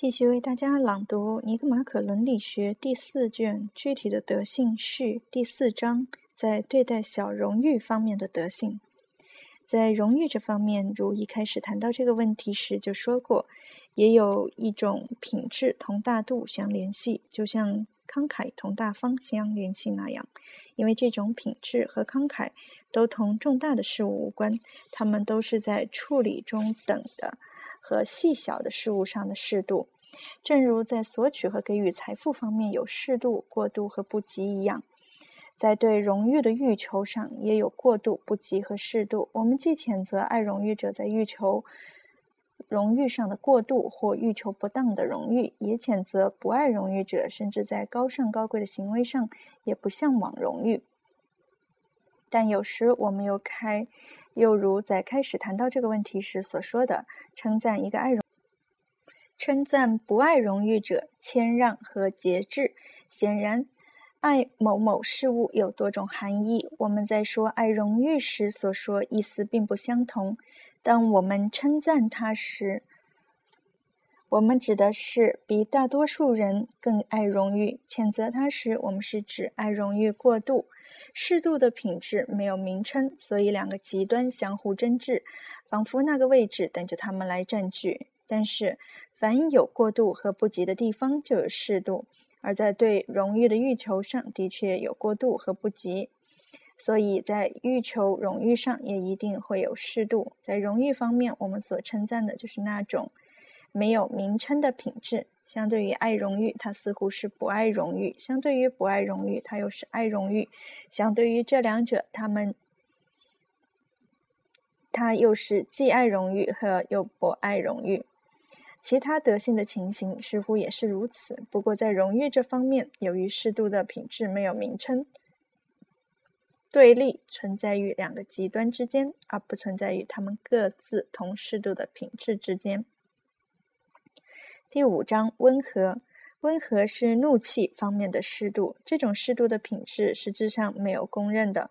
继续为大家朗读《尼格马可伦理学》第四卷具体的德性序第四章，在对待小荣誉方面的德性。在荣誉这方面，如一开始谈到这个问题时就说过，也有一种品质同大度相联系，就像慷慨同大方相联系那样。因为这种品质和慷慨都同重大的事物无关，它们都是在处理中等的。和细小的事物上的适度，正如在索取和给予财富方面有适度、过度和不及一样，在对荣誉的欲求上也有过度、不及和适度。我们既谴责爱荣誉者在欲求荣誉上的过度或欲求不当的荣誉，也谴责不爱荣誉者甚至在高尚高贵的行为上也不向往荣誉。但有时我们又开，又如在开始谈到这个问题时所说的，称赞一个爱荣，称赞不爱荣誉者谦让和节制。显然，爱某某事物有多种含义。我们在说爱荣誉时所说意思并不相同。当我们称赞他时，我们指的是比大多数人更爱荣誉；谴责他时，我们是指爱荣誉过度。适度的品质没有名称，所以两个极端相互争执，仿佛那个位置等着他们来占据。但是，凡有过度和不及的地方，就有适度；而在对荣誉的欲求上，的确有过度和不及。所以在欲求荣誉上，也一定会有适度。在荣誉方面，我们所称赞的就是那种没有名称的品质。相对于爱荣誉，它似乎是不爱荣誉；相对于不爱荣誉，它又是爱荣誉；相对于这两者，他们他又是既爱荣誉和又不爱荣誉。其他德性的情形似乎也是如此。不过在荣誉这方面，由于适度的品质没有名称，对立存在于两个极端之间，而不存在于他们各自同适度的品质之间。第五章温和，温和是怒气方面的适度。这种适度的品质实质上没有公认的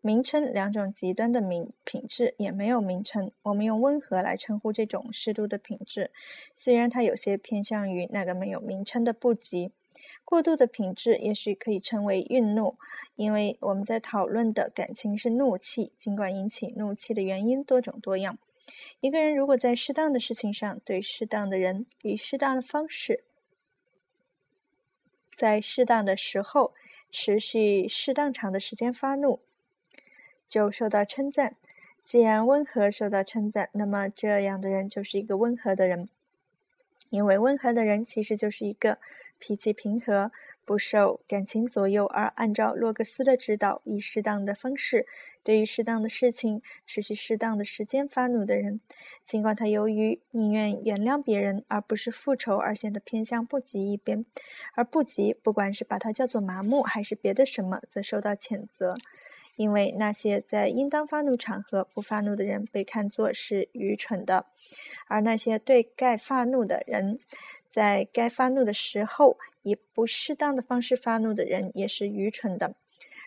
名称，两种极端的名品质也没有名称。我们用温和来称呼这种适度的品质，虽然它有些偏向于那个没有名称的不及。过度的品质也许可以称为愠怒，因为我们在讨论的感情是怒气，尽管引起怒气的原因多种多样。一个人如果在适当的事情上对适当的人以适当的方式，在适当的时候持续适当长的时间发怒，就受到称赞。既然温和受到称赞，那么这样的人就是一个温和的人，因为温和的人其实就是一个脾气平和。不受感情左右，而按照洛格斯的指导，以适当的方式对于适当的事情持续适当的时间发怒的人，尽管他由于宁愿原谅别人而不是复仇而显得偏向不及一边，而不及不管是把它叫做麻木还是别的什么，则受到谴责，因为那些在应当发怒场合不发怒的人被看作是愚蠢的，而那些对该发怒的人。在该发怒的时候，以不适当的方式发怒的人也是愚蠢的。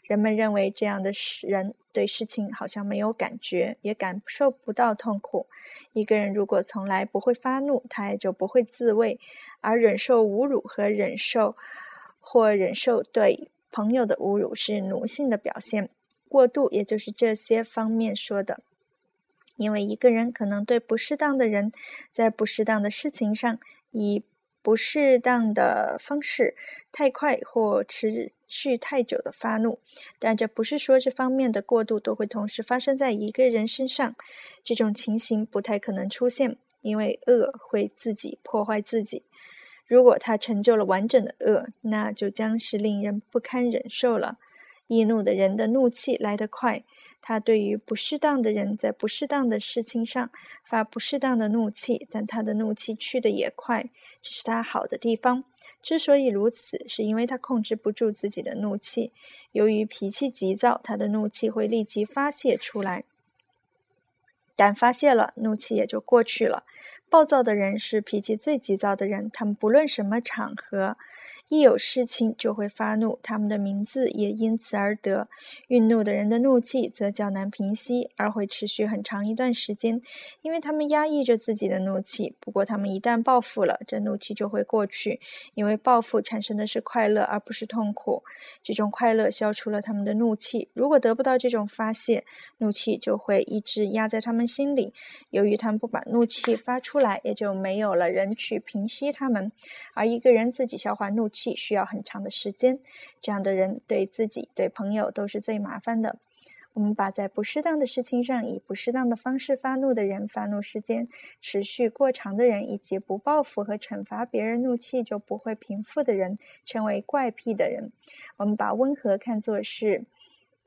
人们认为这样的人对事情好像没有感觉，也感受不到痛苦。一个人如果从来不会发怒，他也就不会自卫，而忍受侮辱和忍受或忍受对朋友的侮辱是奴性的表现。过度，也就是这些方面说的。因为一个人可能对不适当的人，在不适当的事情上以不适当的方式，太快或持续太久的发怒，但这不是说这方面的过度都会同时发生在一个人身上。这种情形不太可能出现，因为恶会自己破坏自己。如果他成就了完整的恶，那就将是令人不堪忍受了。易怒的人的怒气来得快，他对于不适当的人在不适当的事情上发不适当的怒气，但他的怒气去的也快，这是他好的地方。之所以如此，是因为他控制不住自己的怒气。由于脾气急躁，他的怒气会立即发泄出来，但发泄了，怒气也就过去了。暴躁的人是脾气最急躁的人，他们不论什么场合。一有事情就会发怒，他们的名字也因此而得。愠怒的人的怒气则较难平息，而会持续很长一段时间，因为他们压抑着自己的怒气。不过，他们一旦报复了，这怒气就会过去，因为报复产生的是快乐，而不是痛苦。这种快乐消除了他们的怒气。如果得不到这种发泄，怒气就会一直压在他们心里。由于他们不把怒气发出来，也就没有了人去平息他们。而一个人自己消化怒气。气需要很长的时间，这样的人对自己、对朋友都是最麻烦的。我们把在不适当的事情上以不适当的方式发怒的人，发怒时间持续过长的人，以及不报复和惩罚别人怒气就不会平复的人，称为怪癖的人。我们把温和看作是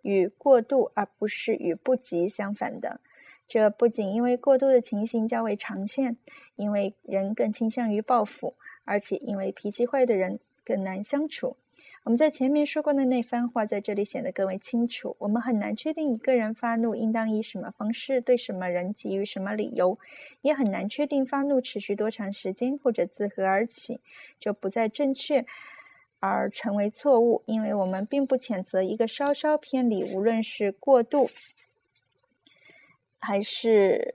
与过度而不是与不及相反的。这不仅因为过度的情形较为常见，因为人更倾向于报复，而且因为脾气坏的人。更难相处。我们在前面说过的那番话，在这里显得更为清楚。我们很难确定一个人发怒应当以什么方式对什么人给予什么理由，也很难确定发怒持续多长时间或者自何而起，就不再正确而成为错误。因为我们并不谴责一个稍稍偏离，无论是过度还是。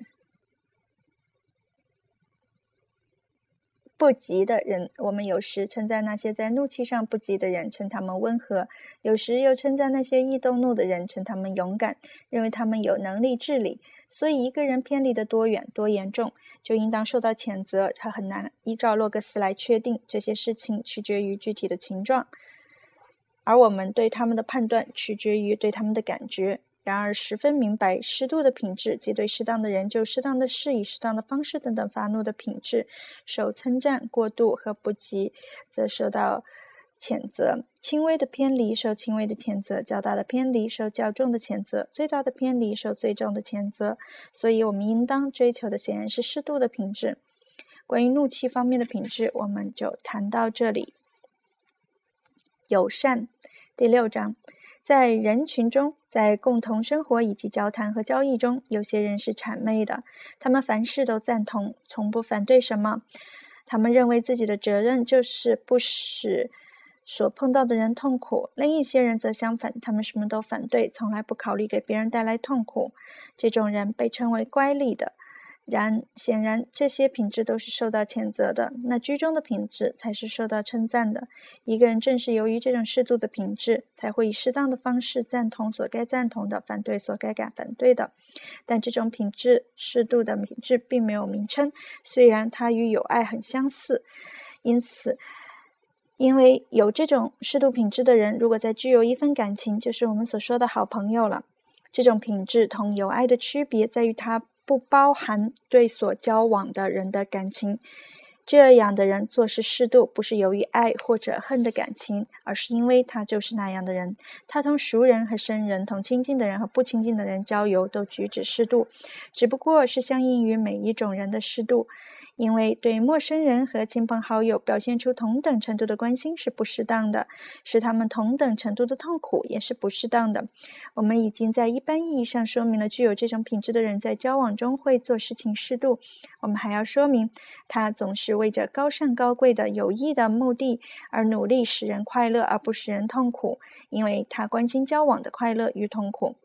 不急的人，我们有时称赞那些在怒气上不急的人，称他们温和；有时又称赞那些易动怒的人，称他们勇敢，认为他们有能力治理。所以，一个人偏离的多远、多严重，就应当受到谴责。他很难依照洛格斯来确定这些事情，取决于具体的情状，而我们对他们的判断取决于对他们的感觉。然而，十分明白适度的品质，即对适当的人就适当的事以适当的方式等等发怒的品质，受称赞；过度和不及，则受到谴责。轻微的偏离受轻微的谴责，较大的偏离受较重的谴责，最大的偏离受最重的谴责。所以，我们应当追求的显然是适度的品质。关于怒气方面的品质，我们就谈到这里。友善，第六章。在人群中，在共同生活以及交谈和交易中，有些人是谄媚的。他们凡事都赞同，从不反对什么。他们认为自己的责任就是不使所碰到的人痛苦。另一些人则相反，他们什么都反对，从来不考虑给别人带来痛苦。这种人被称为乖戾的。然显然，这些品质都是受到谴责的。那居中的品质才是受到称赞的。一个人正是由于这种适度的品质，才会以适当的方式赞同所该赞同的，反对所该敢反对的。但这种品质，适度的品质，并没有名称，虽然它与友爱很相似。因此，因为有这种适度品质的人，如果再具有一份感情，就是我们所说的好朋友了。这种品质同友爱的区别在于它。不包含对所交往的人的感情，这样的人做事适度，不是由于爱或者恨的感情，而是因为他就是那样的人。他同熟人和生人，同亲近的人和不亲近的人交友，都举止适度，只不过是相应于每一种人的适度。因为对陌生人和亲朋好友表现出同等程度的关心是不适当的，使他们同等程度的痛苦也是不适当的。我们已经在一般意义上说明了，具有这种品质的人在交往中会做事情适度。我们还要说明，他总是为着高尚高贵的有益的目的而努力，使人快乐而不使人痛苦，因为他关心交往的快乐与痛苦。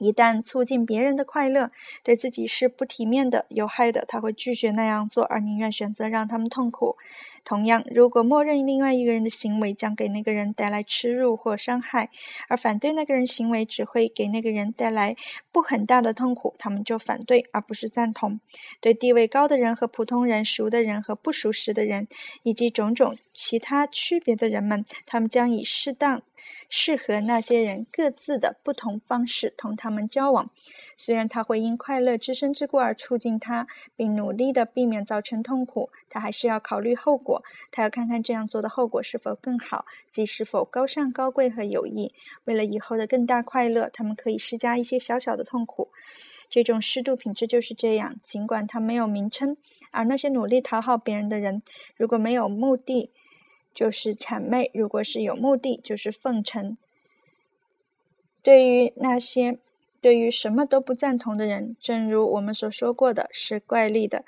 一旦促进别人的快乐，对自己是不体面的、有害的，他会拒绝那样做，而宁愿选择让他们痛苦。同样，如果默认另外一个人的行为将给那个人带来耻辱或伤害，而反对那个人行为只会给那个人带来不很大的痛苦，他们就反对而不是赞同。对地位高的人和普通人、熟的人和不熟识的人，以及种种其他区别的人们，他们将以适当。适合那些人各自的不同方式同他们交往，虽然他会因快乐之身之故而促进他，并努力的避免造成痛苦，他还是要考虑后果。他要看看这样做的后果是否更好，即是否高尚、高贵和有益。为了以后的更大快乐，他们可以施加一些小小的痛苦。这种适度品质就是这样，尽管它没有名称。而那些努力讨好别人的人，如果没有目的，就是谄媚，如果是有目的，就是奉承。对于那些对于什么都不赞同的人，正如我们所说过的是怪力的。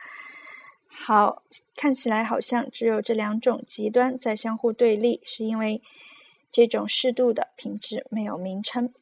好，看起来好像只有这两种极端在相互对立，是因为这种适度的品质没有名称。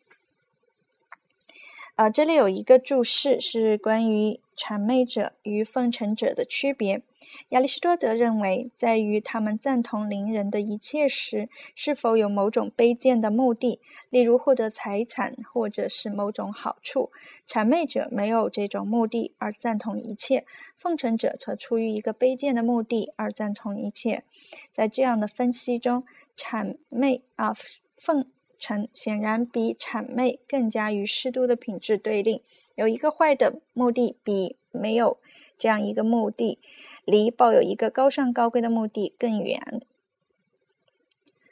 啊，这里有一个注释是关于谄媚者与奉承者的区别。亚里士多德认为，在于他们赞同邻人的一切时，是否有某种卑贱的目的，例如获得财产或者是某种好处。谄媚者没有这种目的而赞同一切，奉承者则出于一个卑贱的目的而赞同一切。在这样的分析中，谄媚啊奉。成显然比谄媚更加与适度的品质对立。有一个坏的目的，比没有这样一个目的，离抱有一个高尚高贵的目的更远。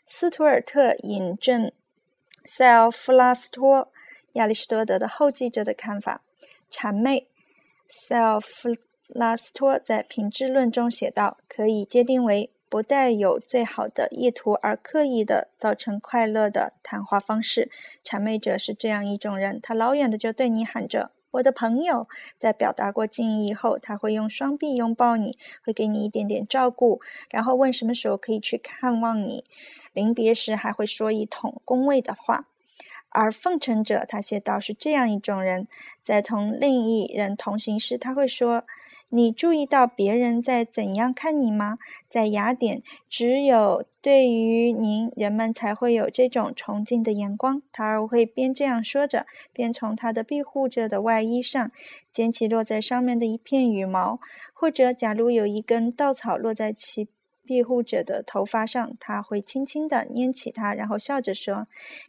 斯图尔特引证塞奥弗拉斯托亚里士多德的后继者的看法：谄媚。塞奥弗拉斯托在品质论中写道：“可以界定为。”不带有最好的意图而刻意的造成快乐的谈话方式，谄媚者是这样一种人，他老远的就对你喊着“我的朋友”。在表达过敬意后，他会用双臂拥抱你，会给你一点点照顾，然后问什么时候可以去看望你。临别时还会说一通恭维的话。而奉承者，他写道是这样一种人，在同另一人同行时，他会说。你注意到别人在怎样看你吗？在雅典，只有对于您，人们才会有这种崇敬的眼光。他会边这样说着，边从他的庇护着的外衣上捡起落在上面的一片羽毛，或者，假如有一根稻草落在其。庇护者的头发上，他会轻轻地拈起它，然后笑着说：“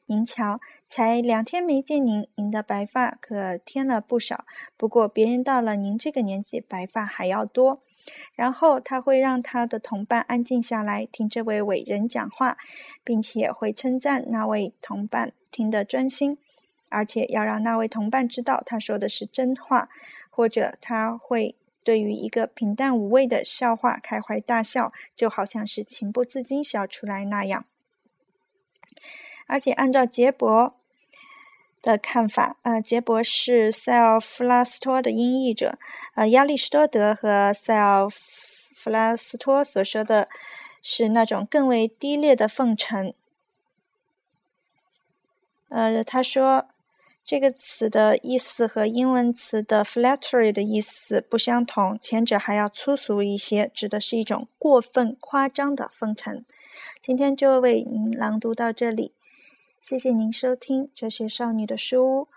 您瞧，才两天没见您，您的白发可添了不少。不过别人到了您这个年纪，白发还要多。”然后他会让他的同伴安静下来，听这位伟人讲话，并且会称赞那位同伴听得专心，而且要让那位同伴知道他说的是真话，或者他会。对于一个平淡无味的笑话开怀大笑，就好像是情不自禁笑出来那样。而且按照杰伯的看法，呃，杰伯是塞奥弗拉斯托的音译者，呃，亚里士多德和塞奥弗拉斯托所说的是那种更为低劣的奉承。呃，他说。这个词的意思和英文词的 flattery 的意思不相同，前者还要粗俗一些，指的是一种过分夸张的奉承。今天就为您朗读到这里，谢谢您收听哲学少女的书屋，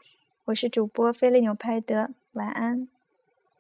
我是主播菲利纽派德，晚安。